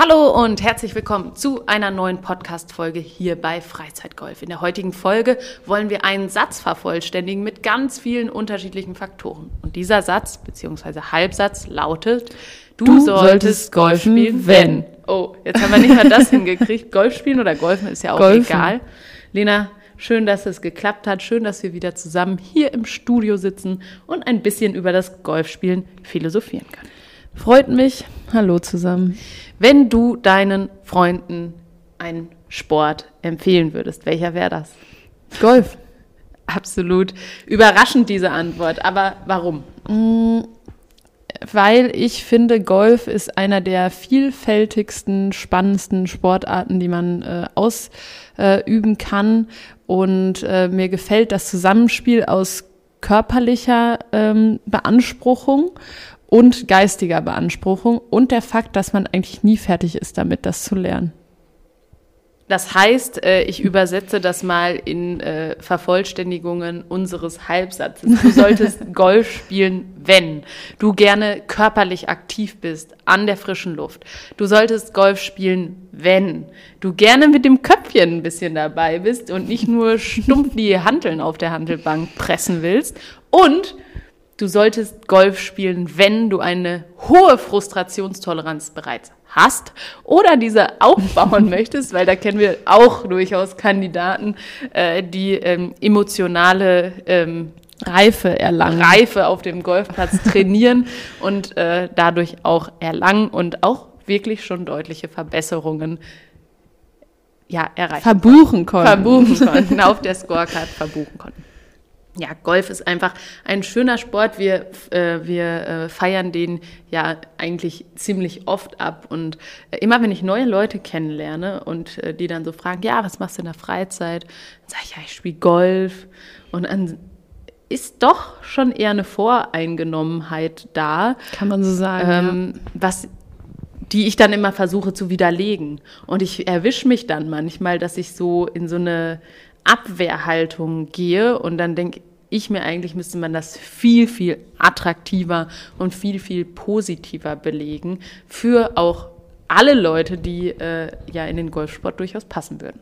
Hallo und herzlich willkommen zu einer neuen Podcast-Folge hier bei Freizeitgolf. In der heutigen Folge wollen wir einen Satz vervollständigen mit ganz vielen unterschiedlichen Faktoren. Und dieser Satz bzw. Halbsatz lautet: Du, Du solltest solltest Golf spielen, wenn. wenn. Oh, jetzt haben wir nicht mal das hingekriegt. Golf spielen oder golfen ist ja auch Golfen. egal. Lena, schön, dass es geklappt hat. Schön, dass wir wieder zusammen hier im Studio sitzen und ein bisschen über das Golfspielen philosophieren können. Freut mich. Hallo zusammen. Wenn du deinen Freunden einen Sport empfehlen würdest, welcher wäre das? Golf. Absolut überraschend diese Antwort. Aber warum? Weil ich finde, Golf ist einer der vielfältigsten, spannendsten Sportarten, die man äh, ausüben äh, kann. Und äh, mir gefällt das Zusammenspiel aus körperlicher ähm, Beanspruchung und geistiger Beanspruchung und der Fakt, dass man eigentlich nie fertig ist damit, das zu lernen. Das heißt, äh, ich übersetze das mal in äh, Vervollständigungen unseres Halbsatzes. Du solltest Golf spielen, wenn du gerne körperlich aktiv bist, an der frischen Luft. Du solltest Golf spielen, wenn du gerne mit dem Köpfchen ein bisschen dabei bist und nicht nur stumpf die Hanteln auf der Handelbank pressen willst. Und Du solltest Golf spielen, wenn du eine hohe Frustrationstoleranz bereits hast oder diese aufbauen möchtest, weil da kennen wir auch durchaus Kandidaten, äh, die ähm, emotionale ähm, Reife erlangen. Reife auf dem Golfplatz trainieren und äh, dadurch auch erlangen und auch wirklich schon deutliche Verbesserungen ja, erreichen. Verbuchen konnten. Verbuchen konnten, auf der Scorecard verbuchen konnten. Ja, Golf ist einfach ein schöner Sport. Wir, äh, wir äh, feiern den ja eigentlich ziemlich oft ab. Und äh, immer wenn ich neue Leute kennenlerne und äh, die dann so fragen, ja, was machst du in der Freizeit? Dann sage ich, ja, ich spiele Golf. Und dann ist doch schon eher eine Voreingenommenheit da. Kann man so sagen. Ähm, was die ich dann immer versuche zu widerlegen. Und ich erwische mich dann manchmal, dass ich so in so eine Abwehrhaltung gehe und dann denke ich mir eigentlich, müsste man das viel, viel attraktiver und viel, viel positiver belegen für auch alle Leute, die äh, ja in den Golfsport durchaus passen würden.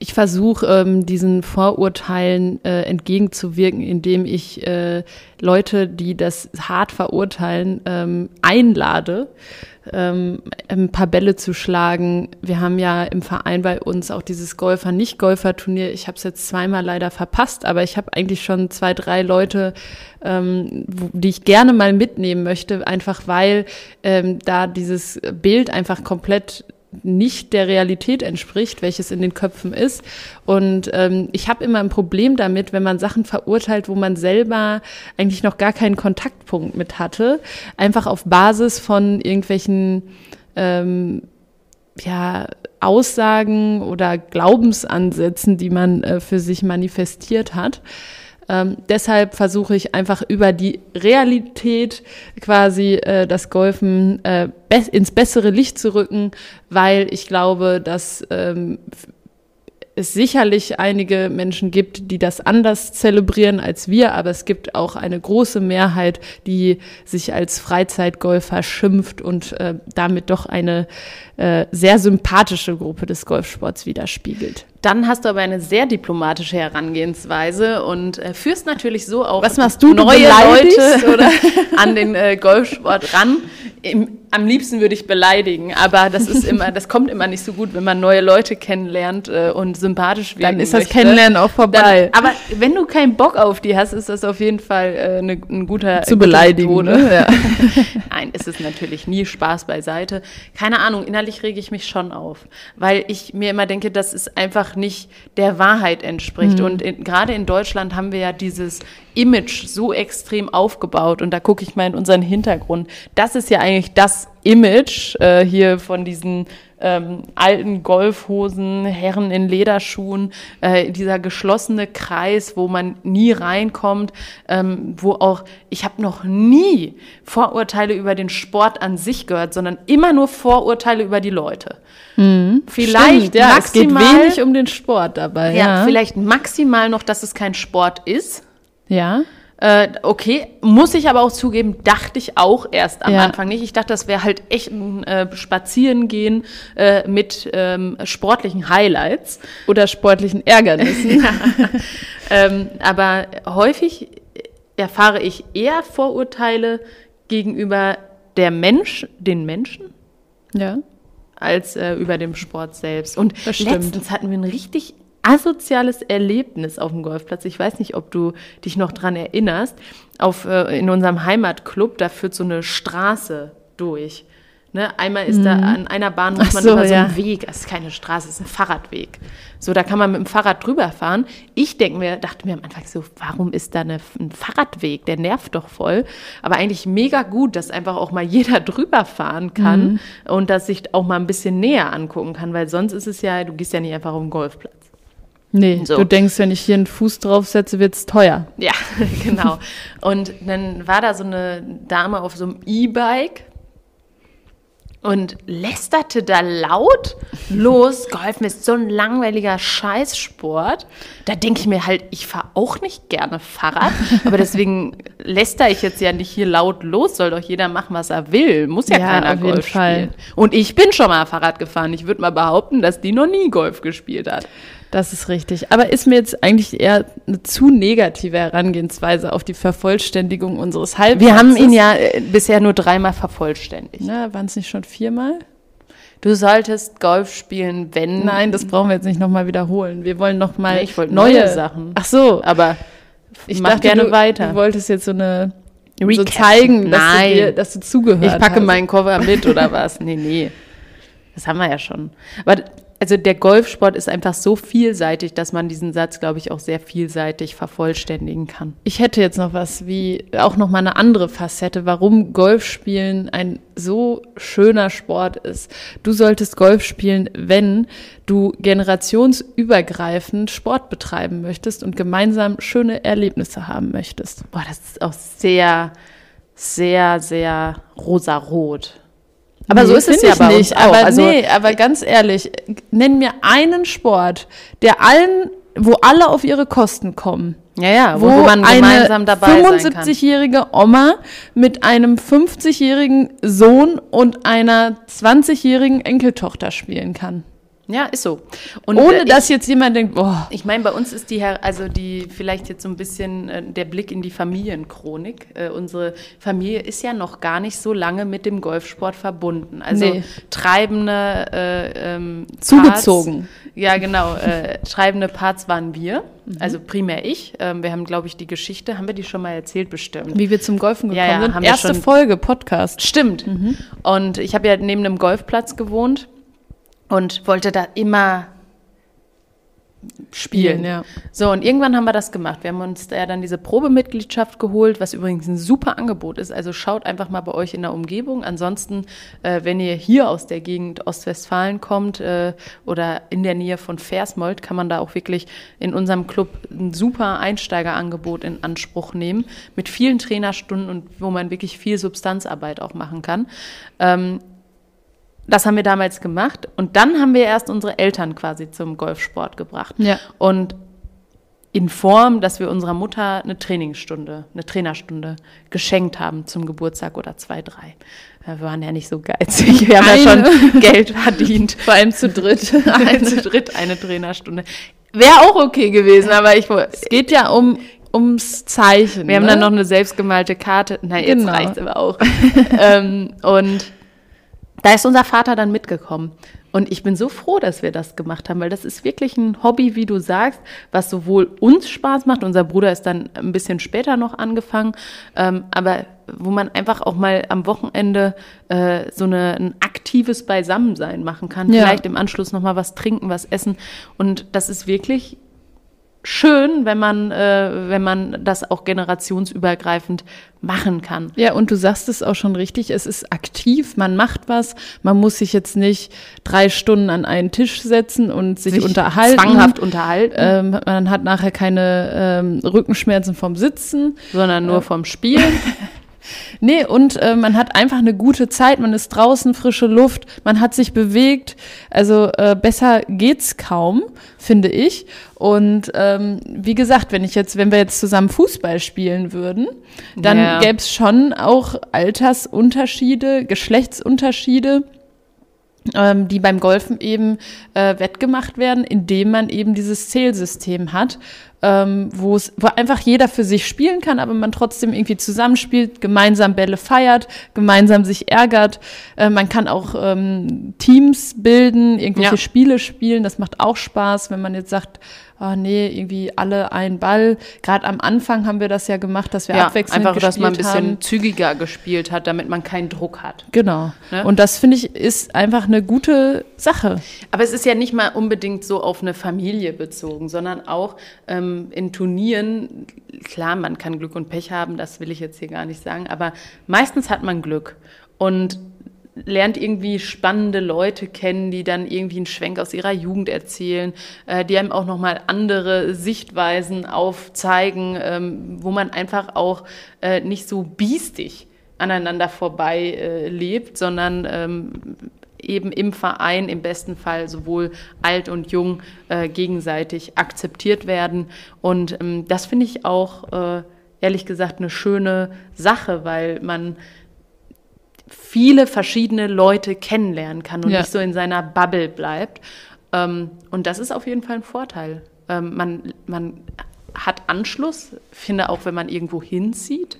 Ich versuche ähm, diesen Vorurteilen äh, entgegenzuwirken, indem ich äh, Leute, die das hart verurteilen, ähm, einlade, ähm, ein paar Bälle zu schlagen. Wir haben ja im Verein bei uns auch dieses Golfer-Nicht-Golfer-Turnier. Ich habe es jetzt zweimal leider verpasst, aber ich habe eigentlich schon zwei, drei Leute, ähm, wo, die ich gerne mal mitnehmen möchte, einfach weil ähm, da dieses Bild einfach komplett nicht der Realität entspricht, welches in den Köpfen ist. Und ähm, ich habe immer ein Problem damit, wenn man Sachen verurteilt, wo man selber eigentlich noch gar keinen Kontaktpunkt mit hatte, einfach auf Basis von irgendwelchen ähm, ja, Aussagen oder Glaubensansätzen, die man äh, für sich manifestiert hat. Ähm, deshalb versuche ich einfach über die Realität quasi äh, das Golfen äh, be ins bessere Licht zu rücken, weil ich glaube, dass ähm, es sicherlich einige Menschen gibt, die das anders zelebrieren als wir, aber es gibt auch eine große Mehrheit, die sich als Freizeitgolfer schimpft und äh, damit doch eine äh, sehr sympathische Gruppe des Golfsports widerspiegelt. Dann hast du aber eine sehr diplomatische Herangehensweise und äh, führst natürlich so auch Was machst du? Du neue beleidigst, Leute an den äh, Golfsport ran. Im, am liebsten würde ich beleidigen, aber das ist immer, das kommt immer nicht so gut, wenn man neue Leute kennenlernt äh, und sympathisch wirken Dann ist das möchte. Kennenlernen auch vorbei. Dann, aber wenn du keinen Bock auf die hast, ist das auf jeden Fall äh, ne, ein guter Zu beleidigen, ne? Ja. Nein, ist es natürlich nie Spaß beiseite. Keine Ahnung, innerlich rege ich mich schon auf, weil ich mir immer denke, dass es einfach nicht der Wahrheit entspricht. Und in, gerade in Deutschland haben wir ja dieses Image so extrem aufgebaut und da gucke ich mal in unseren Hintergrund. Das ist ja eigentlich das Image äh, hier von diesen ähm, alten Golfhosen, Herren in Lederschuhen, äh, dieser geschlossene Kreis, wo man nie reinkommt, ähm, wo auch, ich habe noch nie Vorurteile über den Sport an sich gehört, sondern immer nur Vorurteile über die Leute. Vielleicht Stimmt, ja, es geht maximal, wenig um den Sport dabei. ja, Ja, vielleicht maximal noch, dass es kein Sport ist. ja. Äh, okay, muss ich aber auch zugeben, dachte ich auch erst am Ja. Anfang nicht. Ich dachte, das wäre halt echt ein äh, Spazierengehen äh, mit ähm, sportlichen Highlights. Oder sportlichen Ärgernissen. ähm, aber häufig erfahre ich eher Vorurteile gegenüber der Mensch, den Menschen, ja. als äh, über dem Sport selbst. Und letztens hatten wir ein richtig asoziales Erlebnis auf dem Golfplatz. Ich weiß nicht, ob du dich noch dran erinnerst. Auf, äh, in unserem Heimatclub, da führt so eine Straße durch. Ne? Einmal ist da an einer Bahn muss Mhm. Man so, über so ja. einen Weg, das ist keine Straße, das ist ein Fahrradweg. So, da kann man mit dem Fahrrad drüber fahren. Ich denke mir, dachte mir am Anfang so, warum ist da eine, ein Fahrradweg? Der nervt doch voll. Aber eigentlich mega gut, dass einfach auch mal jeder drüber fahren kann Mhm. und dass sich auch mal ein bisschen näher angucken kann, weil sonst ist es ja, du gehst ja nicht einfach auf den Golfplatz. Nee, So. du denkst, wenn ich hier einen Fuß draufsetze, wird's teuer. Ja, genau. Und dann war da so eine Dame auf so einem E-Bike und lästerte da laut los. Golfen ist so ein langweiliger Scheißsport. Da denke ich mir halt, ich fahre auch nicht gerne Fahrrad, aber deswegen läster ich jetzt ja nicht hier laut los. Soll doch jeder machen, was er will. Muss ja, Ja, keiner Golf spielen. Und ich bin schon mal Fahrrad gefahren. Ich würde mal behaupten, dass die noch nie Golf gespielt hat. Das ist richtig. Aber ist mir jetzt eigentlich eher eine zu negative Herangehensweise auf die Vervollständigung unseres Halbplatzes. Wir haben ihn ja äh, bisher nur dreimal vervollständigt. Na, waren es nicht schon viermal? Du solltest Golf spielen, wenn. Nein, das brauchen wir jetzt nicht nochmal wiederholen. Wir wollen noch mal Nee, ich neue neue Sachen. Ach so, Aber ich mach dachte, gerne du, weiter. Du wolltest jetzt so eine so Recap. zeigen, dass Nein. du, dir, dass du zugehört ich packe hast. meinen Koffer mit oder was? Nee, nee. Das haben wir ja schon. Aber also der Golfsport ist einfach so vielseitig, dass man diesen Satz, glaube ich, auch sehr vielseitig vervollständigen kann. Ich hätte jetzt noch was wie auch noch mal eine andere Facette, warum Golfspielen ein so schöner Sport ist. Du solltest Golf spielen, wenn du generationsübergreifend Sport betreiben möchtest und gemeinsam schöne Erlebnisse haben möchtest. Boah, das ist auch sehr, sehr, sehr rosarot. Aber so Nee, ist es ja bei nicht. auch. Aber also, nee, aber ganz ehrlich, nenn mir einen Sport, der allen, wo alle auf ihre Kosten kommen. ja, ja, wo, wo, man eine gemeinsam dabei kann. 75-jährige Oma mit einem 50-jährigen Sohn und einer 20-jährigen Enkeltochter spielen kann. Ja, ist so. Und Ohne äh, dass jetzt jemand denkt, boah, Ich meine, bei uns ist die, also die, vielleicht jetzt so ein bisschen äh, der Blick in die Familienchronik. Äh, unsere Familie ist ja noch gar nicht so lange mit dem Golfsport verbunden. Also Nee. treibende äh, ähm, Zugezogen. Parts, ja, genau. Äh, treibende Parts waren wir, also primär ich. Ähm, wir haben, glaube ich, die Geschichte, haben wir die schon mal erzählt, bestimmt. wie wir zum Golfen gekommen Ja, ja, sind. haben wir Erste. Folge, Podcast. Stimmt. Mhm. Und ich habe ja neben einem Golfplatz gewohnt und wollte da immer spielen. Spielen, ja. So, und irgendwann haben wir das gemacht. Wir haben uns da ja dann diese Probemitgliedschaft geholt, was übrigens ein super Angebot ist. Also schaut einfach mal bei euch in der Umgebung. Ansonsten, äh, wenn ihr hier aus der Gegend Ostwestfalen kommt äh, oder in der Nähe von Versmold, kann man da auch wirklich in unserem Club ein super Einsteigerangebot in Anspruch nehmen mit vielen Trainerstunden und wo man wirklich viel Substanzarbeit auch machen kann. Ähm, das haben wir damals gemacht und dann haben wir erst unsere Eltern quasi zum Golfsport gebracht. Ja. Und in Form, dass wir unserer Mutter eine Trainingsstunde, eine Trainerstunde geschenkt haben zum Geburtstag oder zwei, drei. Ja, Wir waren ja nicht so geizig. Wir haben ja Eine. schon Geld verdient. Vor allem zu dritt. Eine zu dritt eine Trainerstunde. Wäre auch okay gewesen, aber ich. Es geht ja um, ums Zeichen. Wir haben ne? dann noch eine selbstgemalte Karte. Nein, jetzt Genau. reicht's aber auch. ähm, und da ist unser Vater dann mitgekommen. Und ich bin so froh, dass wir das gemacht haben, weil das ist wirklich ein Hobby, wie du sagst, was sowohl uns Spaß macht. Unser Bruder ist dann ein bisschen später noch angefangen, ähm, aber wo man einfach auch mal am Wochenende äh, so eine, ein aktives Beisammensein machen kann. Ja. Vielleicht im Anschluss noch mal was trinken, was essen. Und das ist wirklich schön, wenn man, äh, wenn man das auch generationsübergreifend machen kann. Ja, und du sagst es auch schon richtig, es ist aktiv, man macht was, man muss sich jetzt nicht drei Stunden an einen Tisch setzen und sich, unterhalten. Zwanghaft unterhalten, Ähm, man hat nachher keine ähm, Rückenschmerzen vom Sitzen. sondern nur vom Spielen. Nee, und äh, man hat einfach eine gute Zeit, man ist draußen, frische Luft, man hat sich bewegt. Also äh, besser geht's kaum, finde ich. Und ähm, wie gesagt, wenn ich jetzt, wenn wir jetzt zusammen Fußball spielen würden, dann Ja. gäbe es schon auch Altersunterschiede, Geschlechtsunterschiede ähm, die beim Golfen eben äh, wettgemacht werden, indem man eben dieses Zählsystem hat, ähm, wo es, wo einfach jeder für sich spielen kann, aber man trotzdem irgendwie zusammenspielt, gemeinsam Bälle feiert, gemeinsam sich ärgert. Äh, man kann auch ähm, Teams bilden, irgendwelche Ja. Spiele spielen. Das macht auch Spaß, wenn man jetzt sagt, ah nee, irgendwie alle ein Ball. Gerade am Anfang haben wir das ja gemacht, dass wir Ja, abwechselnd einfach, dass man ein gespielt bisschen haben. zügiger gespielt hat, damit man keinen Druck hat. Genau. Ne? Und das finde ich ist einfach eine gute Sache. Aber es ist ja nicht mal unbedingt so auf eine Familie bezogen, sondern auch ähm, in Turnieren, klar, man kann Glück und Pech haben, das will ich jetzt hier gar nicht sagen, aber meistens hat man Glück und lernt irgendwie spannende Leute kennen, die dann irgendwie einen Schwenk aus ihrer Jugend erzählen, äh, die einem auch nochmal andere Sichtweisen aufzeigen, ähm, wo man einfach auch äh, nicht so biestig aneinander vorbei äh, lebt, sondern ähm, eben im Verein im besten Fall sowohl alt und jung äh, gegenseitig akzeptiert werden. Und ähm, das finde ich auch äh, ehrlich gesagt eine schöne Sache, weil man viele verschiedene Leute kennenlernen kann und Ja. nicht so in seiner Bubble bleibt. Ähm, und das ist auf jeden Fall ein Vorteil. Ähm, man, man hat Anschluss, finde auch, wenn man irgendwo hinzieht.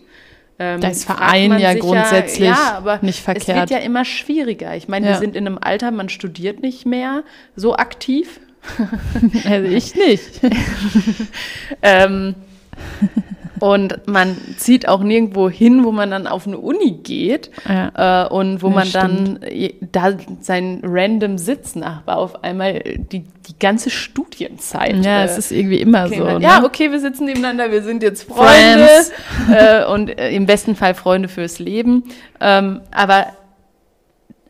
Ähm, Da ist Verein ja grundsätzlich ja, aber nicht Es wird verkehrt. ja immer schwieriger. Ich meine, wir Ja. sind in einem Alter, man studiert nicht mehr so aktiv. Also ich nicht. Ähm, und man zieht auch nirgendwo hin, wo man dann auf eine Uni geht Ja. äh, und wo Ja, man dann äh, da seinen random Sitznachbar auf einmal die, die ganze Studienzeit. Ja, äh, es ist irgendwie immer so. kennenlernt. Ne? Ja, okay, wir sitzen nebeneinander, wir sind jetzt Freunde äh, und äh, im besten Fall Freunde fürs Leben. Ähm, aber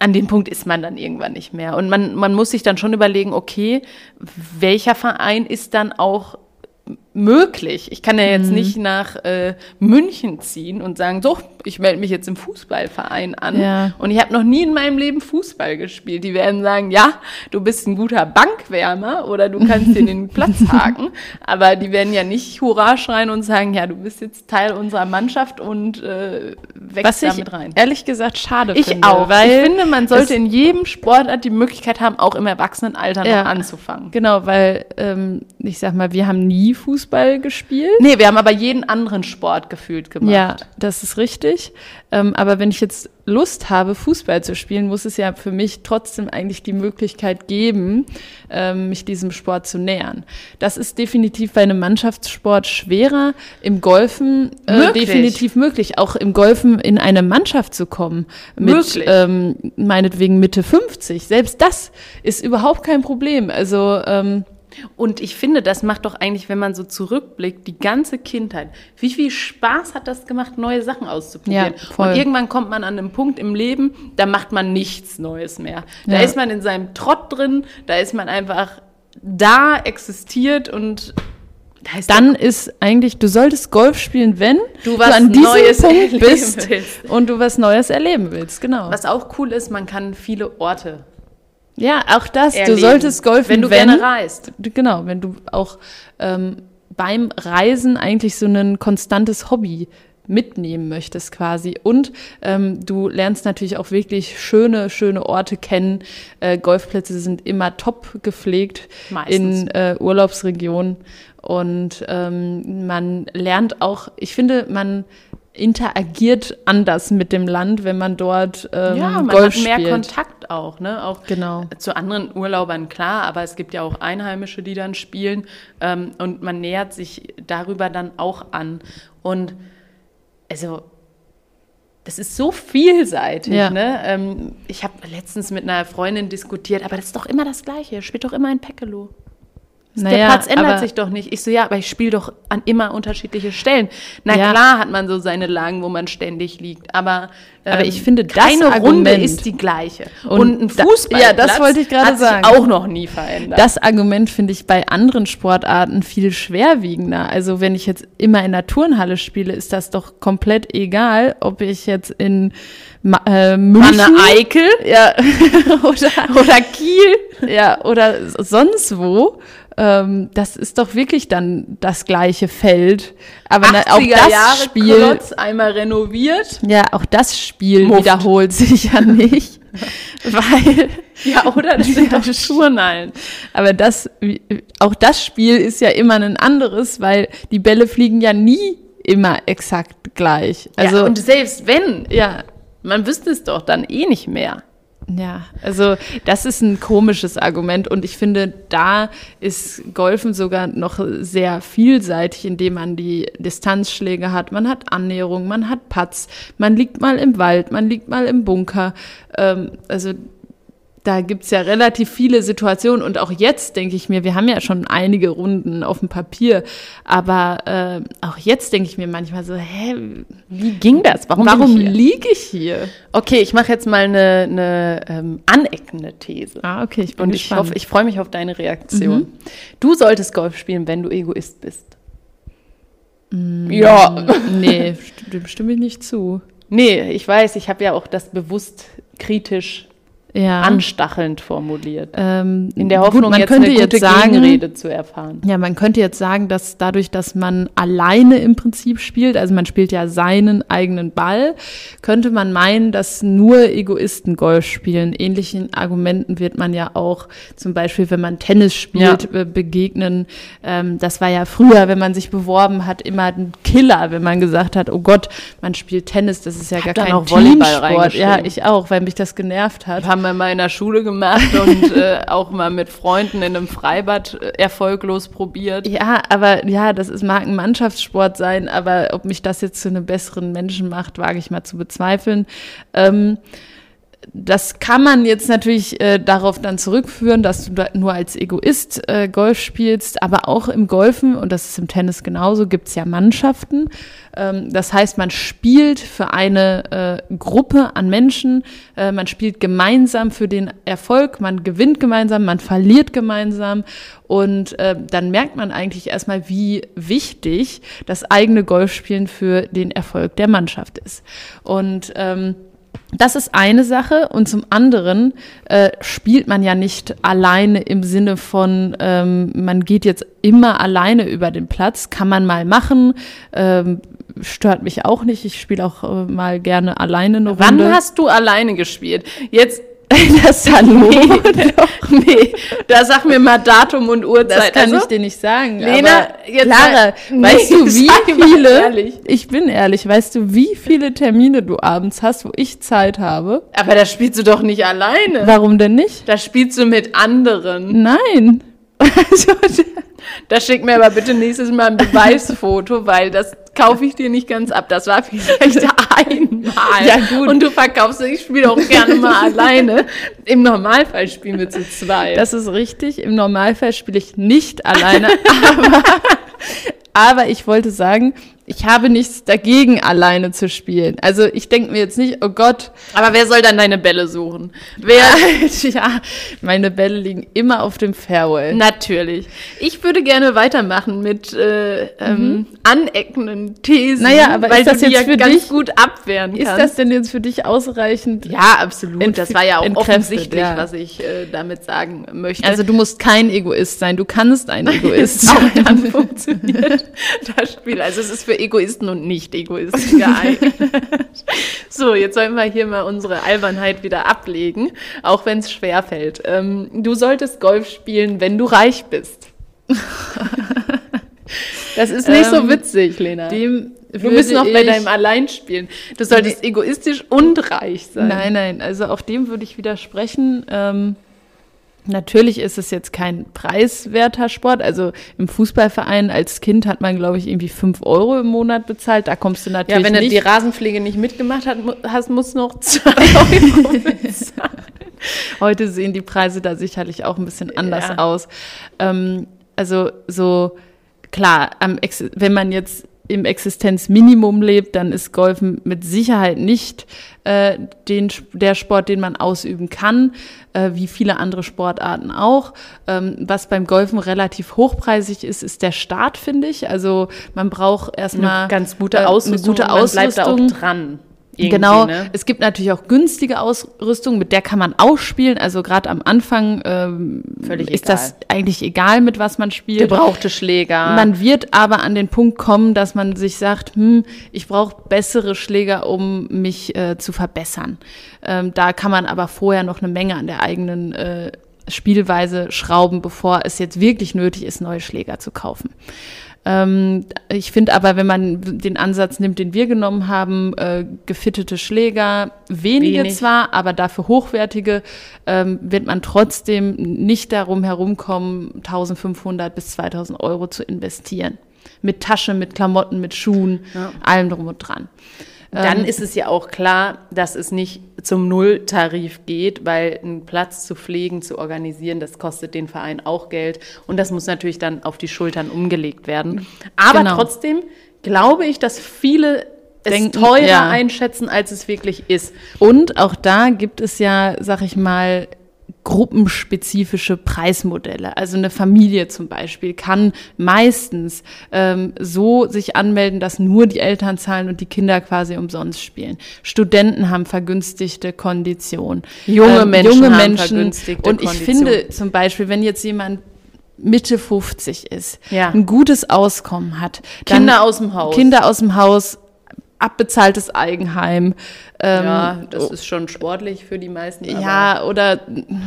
an dem Punkt ist man dann irgendwann nicht mehr. Und man, man muss sich dann schon überlegen, okay, welcher Verein ist dann auch möglich? Ich kann ja jetzt Mhm. nicht nach äh, München ziehen und sagen, so, ich melde mich jetzt im Fußballverein an. Ja. Und ich habe noch nie in meinem Leben Fußball gespielt. Die werden sagen, ja, du bist ein guter Bankwärmer oder du kannst dir den Platz haken. Aber die werden ja nicht Hurra schreien und sagen, ja, du bist jetzt Teil unserer Mannschaft und äh, wächst Was damit rein. ehrlich gesagt schade Ich finde. auch. Weil ich finde, man sollte in jedem Sportart die Möglichkeit haben, auch im Erwachsenenalter Ja. noch anzufangen. Genau, weil ähm, ich sag mal, wir haben nie Fußball gespielt. Nee, wir haben aber jeden anderen Sport gefühlt gemacht. Ja, das ist richtig. Ähm, aber wenn ich jetzt Lust habe, Fußball zu spielen, muss es ja für mich trotzdem eigentlich die Möglichkeit geben, ähm, mich diesem Sport zu nähern. Das ist definitiv bei einem Mannschaftssport schwerer. Im Golfen äh, Möglich. definitiv möglich. Auch im Golfen in eine Mannschaft zu kommen. Mit Möglich. ähm, meinetwegen Mitte 50. Selbst das ist überhaupt kein Problem. Also ähm, Und ich finde, das macht doch eigentlich, wenn man so zurückblickt, die ganze Kindheit. Wie viel Spaß hat das gemacht, neue Sachen auszuprobieren? Ja. Und irgendwann kommt man an einen Punkt im Leben, da macht man nichts Neues mehr. Da Ja. ist man in seinem Trott drin, da ist man einfach da, existiert und da ist dann ist eigentlich, du solltest Golf spielen, wenn Du was an diesem Neues Punkt bist willst. und du was Neues erleben willst, genau. Was auch cool ist, man kann viele Orte ja, auch das. erleben. Du solltest golfen, wenn du wenn, gerne reist. Genau, wenn du auch ähm, beim Reisen eigentlich so ein konstantes Hobby mitnehmen möchtest quasi. Und ähm, du lernst natürlich auch wirklich schöne, schöne Orte kennen. Äh, Golfplätze sind immer top gepflegt Meistens. in äh, Urlaubsregionen. Und ähm, man lernt auch, ich finde, man interagiert anders mit dem Land, wenn man dort ähm, ja, man Golf hat mehr spielt. Kontakt auch, ne? Auch Genau. zu anderen Urlaubern klar, aber es gibt ja auch Einheimische, die dann spielen ähm, und man nähert sich darüber dann auch an. Und also das ist so vielseitig. Ja. Ne? Ähm, ich habe letztens mit einer Freundin diskutiert, aber das ist doch immer das Gleiche. Spielt doch immer ein Päckelo. der Platz ändert sich doch nicht. Ich so, ja, aber ich spiele doch an immer unterschiedliche Stellen. Na Ja. klar hat man so seine Lagen, wo man ständig liegt, aber, ähm, Aber ich finde, das keine Runde Argument- ist die gleiche. Und Und, ein da- Fußball ja, das wollte ich gerade hat sich sagen. auch noch nie verändert. Das Argument finde ich bei anderen Sportarten viel schwerwiegender. Also wenn ich jetzt immer in der Turnhalle spiele, ist das doch komplett egal, ob ich jetzt in Ma äh, München Anne Eickel ja, oder, oder Kiel. ja, oder sonst wo. Ähm, das ist doch wirklich dann das gleiche Feld. Aber na, auch 80er das Jahre Spiel, Klotz, einmal renoviert. ja, auch das Spiel Muft. wiederholt sich ja nicht, weil Ja, oder? Das sind doch Turnhallen. Aber das, auch das Spiel ist ja immer ein anderes, weil die Bälle fliegen ja nie immer exakt gleich. Also, Also, ja, und selbst wenn, ja, man wüsste es doch dann eh nicht mehr. Ja, also das ist ein komisches Argument und ich finde, da ist Golfen sogar noch sehr vielseitig, indem man die Distanzschläge hat, man hat Annäherung, man hat Putts, man liegt mal im Wald, man liegt mal im Bunker. Ähm, also da gibt's ja relativ viele Situationen und auch jetzt denke ich mir, wir haben ja schon einige Runden auf dem Papier, aber äh, auch jetzt denke ich mir manchmal so, hä, Wie ging das? Warum, warum ich liege ich hier? Okay, ich mache jetzt mal eine, eine ähm, aneckende These. Ah, okay, ich bin Und ich gespannt. hoffe, ich freue mich auf deine Reaktion. Du solltest Golf spielen, wenn du Egoist bist. Ja. nee, dem stimme ich nicht zu. Nee, ich weiß, ich habe ja auch das bewusst kritisch Ja. anstachelnd formuliert. ähm, In der Hoffnung, gut, man jetzt könnte eine gute jetzt sagen, Gegenrede zu erfahren. Ja, man könnte jetzt sagen, dass dadurch, dass man alleine im Prinzip spielt, also man spielt ja seinen eigenen Ball, könnte man meinen, dass nur Egoisten Golf spielen. Ähnlichen Argumenten wird man ja auch zum Beispiel, wenn man Tennis spielt, äh, begegnen. Ähm, das war ja früher, wenn man sich beworben hat, immer ein Killer, wenn man gesagt hat, oh Gott, man spielt Tennis, das ist ja hab gar kein Volleyball Teamsport. Ja, ich auch, weil mich das genervt hat. Haben wir mal in der Schule gemacht und äh, auch mal mit Freunden in einem Freibad äh, erfolglos probiert. Ja, aber ja, das ist, mag ein Mannschaftssport sein, aber ob mich das jetzt zu einem besseren Menschen macht, wage ich mal zu bezweifeln. Ähm, das kann man jetzt natürlich äh, darauf dann zurückführen, dass du da nur als Egoist äh, Golf spielst, aber auch im Golfen, und das ist im Tennis genauso, gibt's ja Mannschaften. Ähm, das heißt, man spielt für eine äh, Gruppe an Menschen, äh, man spielt gemeinsam für den Erfolg, man gewinnt gemeinsam, man verliert gemeinsam und äh, dann merkt man eigentlich erstmal, wie wichtig das eigene Golfspielen für den Erfolg der Mannschaft ist. Und ähm, das ist eine Sache und zum anderen äh, spielt man ja nicht alleine im Sinne von, ähm, man geht jetzt immer alleine über den Platz, kann man mal machen, ähm, stört mich auch nicht. Ich spiele auch äh, mal gerne alleine eine Wann Runde. hast du alleine gespielt? Jetzt das Hallo? Nee, nee, da sag mir mal Datum und Uhrzeit. Das kann Also, ich dir nicht sagen. Lena, jetzt Lara, sei- weißt Nee, du, wie mal viele, ehrlich. ich bin ehrlich, weißt du, wie viele Termine du abends hast, wo ich Zeit habe? Aber da spielst du doch nicht alleine. Warum denn nicht? Da spielst du mit anderen. Nein. Also, Da schick mir aber bitte nächstes Mal ein Beweisfoto, weil das kaufe ich dir nicht ganz ab. Das war vielleicht einmal. Ja, gut. Und du verkaufst, ich spiele auch gerne mal alleine. Im Normalfall spielen wir zu zweit. Das ist richtig. Im Normalfall spiele ich nicht alleine, aber, aber ich wollte sagen, ich habe nichts dagegen, alleine zu spielen. Also ich denke mir jetzt nicht, oh Gott, aber wer soll dann deine Bälle suchen? Wer? ja, meine Bälle liegen immer auf dem Fairway. Natürlich. Ich würde gerne weitermachen mit äh, ähm, aneckenden Thesen, Naja, aber weil ist das du jetzt ja für ganz dich- gut abwehren Ist kannst. das denn jetzt für dich ausreichend? ja, absolut. Entf- das war ja auch offensichtlich, ja. was ich äh, damit sagen möchte. Also du musst kein Egoist sein, du kannst ein Egoist auch sein. dann funktioniert das Spiel. Also es ist für Egoisten und Nicht-Egoisten geeignet. so, jetzt sollen wir hier mal unsere Albernheit wieder ablegen, auch wenn es schwerfällt. Ähm, du solltest Golf spielen, wenn du reich bist. Das ist nicht so Ähm, witzig, Lena. Dem du bist noch bei deinem Alleinspielen. Du solltest egoistisch und reich sein. Nein, nein, also auf dem würde ich widersprechen. Ähm, natürlich ist es jetzt kein preiswerter Sport. Also im Fußballverein als Kind hat man, glaube ich, irgendwie fünf Euro im Monat bezahlt. Da kommst du natürlich Ja, wenn du nicht. die Rasenpflege nicht mitgemacht hast, musst du noch zwei Euro bezahlen. Heute sehen die Preise da sicherlich auch ein bisschen anders Ja. aus. Ähm, also so klar, wenn man jetzt im Existenzminimum lebt, dann ist Golfen mit Sicherheit nicht äh, den, der Sport, den man ausüben kann, äh, wie viele andere Sportarten auch. Ähm, was beim Golfen relativ hochpreisig ist, ist der Start, finde ich. Also man braucht erstmal eine ganz gute Ausrüstung. Äh, eine gute Ausrüstung. Man bleibt da auch dran. Genau, ne? es gibt natürlich auch günstige Ausrüstung, mit der kann man auch spielen. Also gerade am Anfang ähm, Völlig ist egal. das eigentlich egal, mit was man spielt. Gebrauchte Schläger. Man wird aber an den Punkt kommen, dass man sich sagt, hm, ich brauche bessere Schläger, um mich äh, zu verbessern. Ähm, da kann man aber vorher noch eine Menge an der eigenen äh, Spielweise schrauben, bevor es jetzt wirklich nötig ist, neue Schläger zu kaufen. Ähm, ich finde aber, wenn man den Ansatz nimmt, den wir genommen haben, äh, gefittete Schläger, wenige Wenig. zwar, aber dafür hochwertige, ähm, wird man trotzdem nicht darum herumkommen, 1500 bis 2000 Euro zu investieren. Mit Tasche, mit Klamotten, mit Schuhen, ja. allem drum und dran. Dann ähm, ist es ja auch klar, dass es nicht zum Nulltarif geht, weil einen Platz zu pflegen, zu organisieren, das kostet den Verein auch Geld und das muss natürlich dann auf die Schultern umgelegt werden. Aber genau. trotzdem glaube ich, dass viele es Denken, teurer ja. einschätzen, als es wirklich ist. Und auch da gibt es ja, sag ich mal, gruppenspezifische Preismodelle. Also eine Familie zum Beispiel kann meistens ähm, so sich anmelden, dass nur die Eltern zahlen und die Kinder quasi umsonst spielen. Studenten haben vergünstigte Konditionen. Junge ähm, Menschen junge haben Menschen. vergünstigte Und ich Kondition. finde zum Beispiel, wenn jetzt jemand Mitte 50 ist, ja. ein gutes Auskommen hat, Kinder aus dem Haus, Kinder aus dem Haus, abbezahltes Eigenheim. Ähm, ja, das ist schon sportlich für die meisten. ja, oder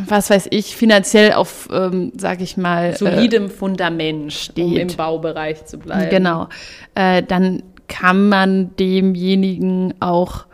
was weiß ich, finanziell auf, ähm, sag ich mal, äh, solidem äh, Fundament steht. Um im Baubereich zu bleiben. Genau. Äh, dann kann man demjenigen auch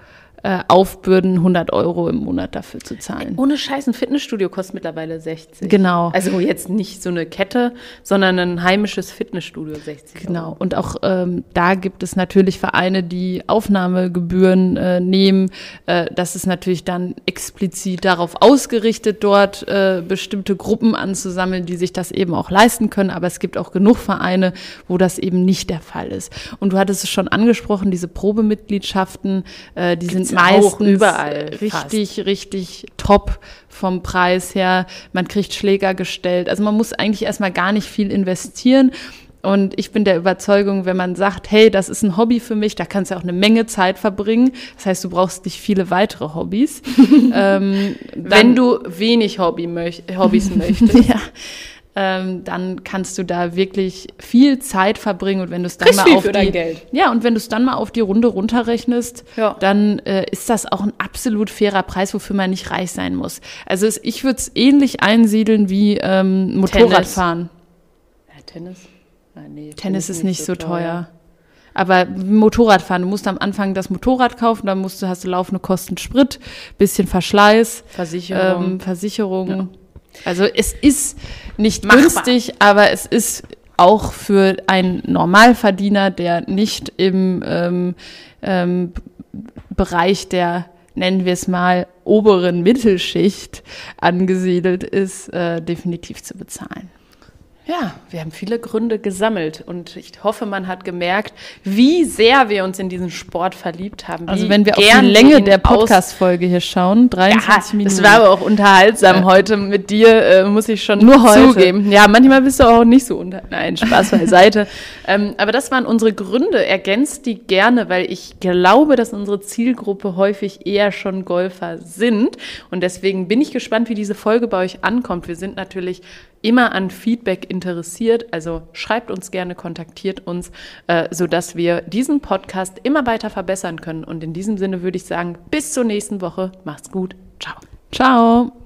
äh, aufbürden, 100 Euro im Monat dafür zu zahlen. Ohne Scheiß, ein Fitnessstudio kostet mittlerweile 60. Genau. Also jetzt nicht so eine Kette, sondern ein heimisches Fitnessstudio 60. Genau. Euro. Und auch ähm, da gibt es natürlich Vereine, die Aufnahmegebühren äh, nehmen. Äh, das ist natürlich dann explizit darauf ausgerichtet, dort äh, bestimmte Gruppen anzusammeln, die sich das eben auch leisten können. Aber es gibt auch genug Vereine, wo das eben nicht der Fall ist. Und du hattest es schon angesprochen, diese Probemitgliedschaften, äh, die sind meistens überall richtig, fast. richtig top vom Preis her. Man kriegt Schläger gestellt. Also man muss eigentlich erstmal gar nicht viel investieren. Und ich bin der Überzeugung, wenn man sagt, hey, das ist ein Hobby für mich, da kannst du auch eine Menge Zeit verbringen. Das heißt, du brauchst nicht viele weitere Hobbys. ähm, wenn du wenig Hobby möch Hobbys möchtest. ja ähm, dann kannst du da wirklich viel Zeit verbringen und wenn du es dann mal auf die ja und wenn du es dann mal auf die Runde runterrechnest, ja. dann äh, ist das auch ein absolut fairer Preis, wofür man nicht reich sein muss. Also es, ich würde es ähnlich einsiedeln wie ähm, Motorradfahren. Tennis. Ja, Tennis? Nein, nee, Tennis ist nicht so teuer. teuer. Aber Motorradfahren, du musst am Anfang das Motorrad kaufen, dann musst du, hast du laufende Kosten Sprit, bisschen Verschleiß, Versicherung. Ähm, Versicherung. Ja. Also es ist nicht Machbar. günstig, aber es ist auch für einen Normalverdiener, der nicht im ähm, ähm, Bereich der, nennen wir es mal, oberen Mittelschicht angesiedelt ist, äh, definitiv zu bezahlen. Ja, wir haben viele Gründe gesammelt und ich hoffe, man hat gemerkt, wie sehr wir uns in diesen Sport verliebt haben. Also wenn wir auf die Länge der Podcast-Folge hier schauen, 23 ja, Minuten. Es war aber auch unterhaltsam ja. heute mit dir, äh, muss ich schon Nur heute. zugeben. Ja, manchmal bist du auch nicht so unter... Nein, Spaß beiseite. ähm, aber das waren unsere Gründe. Ergänzt die gerne, weil ich glaube, dass unsere Zielgruppe häufig eher schon Golfer sind und deswegen bin ich gespannt, wie diese Folge bei euch ankommt. Wir sind natürlich immer an Feedback interessiert. Also schreibt uns gerne, kontaktiert uns, äh, sodass wir diesen Podcast immer weiter verbessern können. Und in diesem Sinne würde ich sagen, bis zur nächsten Woche. Macht's gut. Ciao. Ciao.